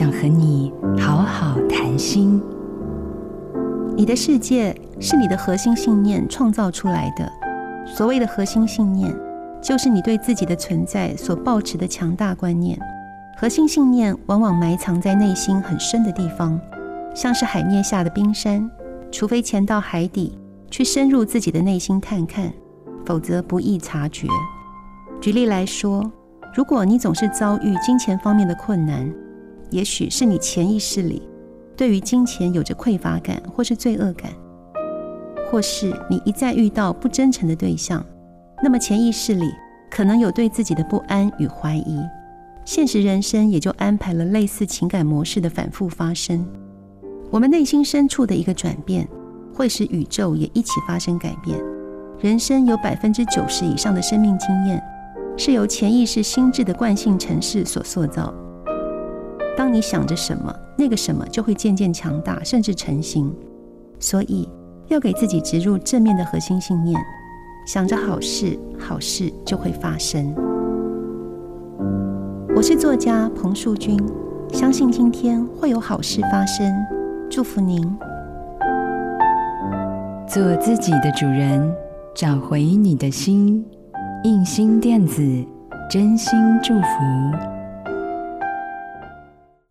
想和你好好谈心。你的世界是你的核心信念创造出来的。所谓的核心信念，就是你对自己的存在所抱持的强大观念。核心信念往往埋藏在内心很深的地方，像是海面下的冰山，除非潜到海底去深入自己的内心探看，否则不易察觉。举例来说，如果你总是遭遇金钱方面的困难，也许是你潜意识里对于金钱有着匮乏感或是罪恶感。或是你一再遇到不真诚的对象，那么潜意识里可能有对自己的不安与怀疑，现实人生也就安排了类似情感模式的反复发生。我们内心深处的一个转变，会使宇宙也一起发生改变。人生有百分之九十以上的生命经验，是由潜意识心智的惯性程式所塑造。当你想着什么，那个什么就会渐渐强大，甚至成型。所以。要给自己植入正面的核心信念，想着好事，好事就会发生。我是作家彭树君，相信今天会有好事发生，祝福您。做自己的主人，找回你的心。印心电子，真心祝福。